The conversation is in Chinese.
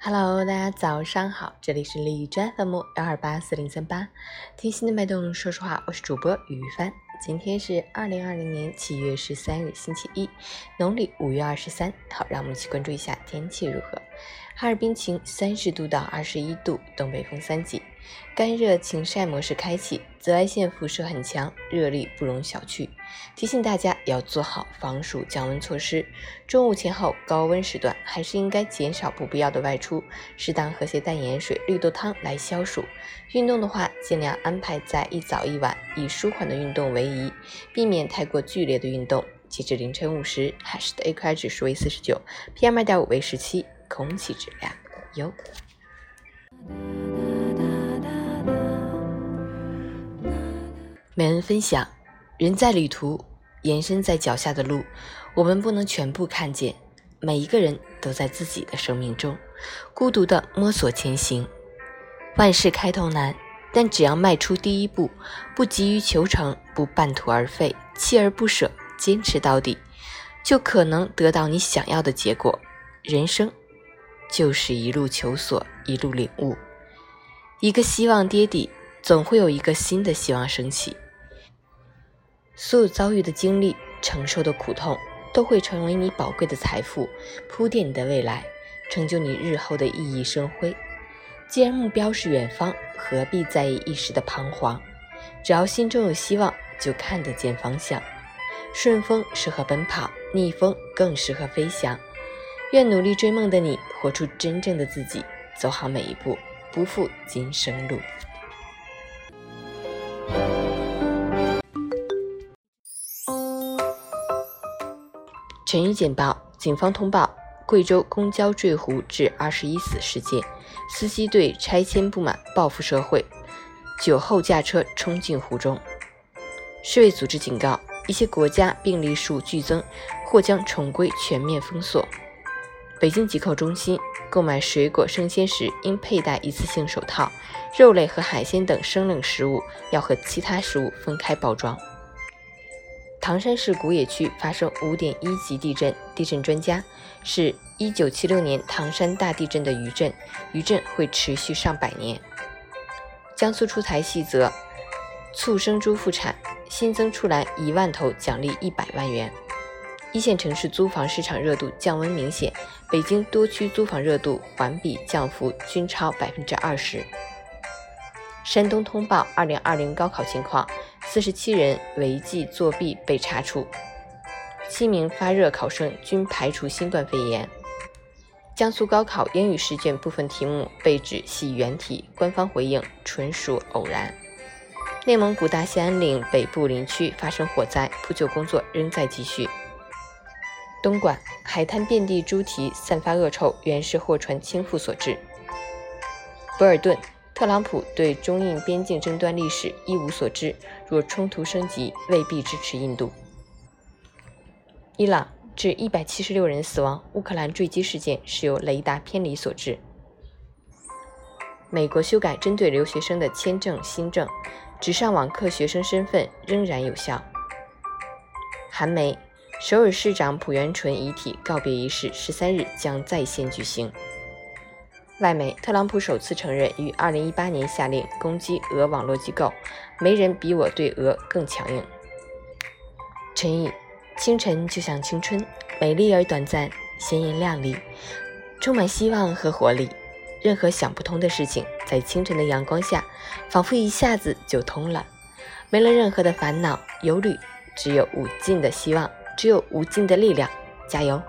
Hello，大家早上好，这里是荔枝 FM 幺二八四零三八，听心的脉动，说实话，我是主播于帆。今天是二零二零年七月十三日，星期一，农历五月二十三。好，让我们一起关注一下天气如何。哈尔滨晴，三十度到二十一度，东北风三级，干热晴晒模式开启，紫外线辐射很强，热力不容小觑。提醒大家要做好防暑降温措施。中午前后高温时段，还是应该减少不必要的外出，适当喝些淡盐水、绿豆汤来消暑。运动的话，尽量安排在一早一晚，以舒缓的运动为宜。避免太过剧烈的运动。截至凌晨五时，海市的 AQI 指数为四十九，PM 二点五为十七，空气质量优。每人分享：人在旅途，延伸在脚下的路，我们不能全部看见。每一个人都在自己的生命中，孤独的摸索前行。万事开头难。但只要迈出第一步，不急于求成，不半途而废，锲而不舍，坚持到底，就可能得到你想要的结果。人生就是一路求索，一路领悟。一个希望跌底，总会有一个新的希望升起。所有遭遇的经历，承受的苦痛，都会成为你宝贵的财富，铺垫你的未来，成就你日后的熠熠生辉。既然目标是远方，何必在意一时的彷徨？只要心中有希望，就看得见方向。顺风适合奔跑，逆风更适合飞翔。愿努力追梦的你，活出真正的自己，走好每一步，不负今生路。晨雨简报：警方通报。贵州公交坠湖致二十一死事件，司机对拆迁不满，报复社会，酒后驾车冲进湖中。世卫组织警告，一些国家病例数剧增，或将重归全面封锁。北京疾控中心购买水果生鲜时应佩戴一次性手套，肉类和海鲜等生冷食物要和其他食物分开包装。唐山市古冶区发生五点一级地震，地震专家是一九七六年唐山大地震的余震，余震会持续上百年。江苏出台细则，促生猪复产，新增出栏一万头奖励一百万元。一线城市租房市场热度降温明显，北京多区租房热度环比降幅均超百分之二十。山东通报二零二零高考情况。四十七人违纪作弊被查处，七名发热考生均排除新冠肺炎。江苏高考英语试卷部分题目被指系原题，官方回应纯属偶然。内蒙古大兴安岭北部林区发生火灾，扑救工作仍在继续。东莞海滩遍地猪蹄，散发恶臭，原是货船倾覆所致。博尔顿。特朗普对中印边境争端历史一无所知，若冲突升级，未必支持印度。伊朗致一百七十六人死亡，乌克兰坠机事件是由雷达偏离所致。美国修改针对留学生的签证新政，只上网课学生身份仍然有效。韩媒首尔市长朴元淳遗体告别仪式十三日将在线举行。外媒，特朗普首次承认于2018年下令攻击俄网络机构，没人比我对俄更强硬。陈毅，清晨就像青春，美丽而短暂，鲜艳亮丽，充满希望和活力。任何想不通的事情，在清晨的阳光下，仿佛一下子就通了，没了任何的烦恼忧虑，只有无尽的希望，只有无尽的力量。加油！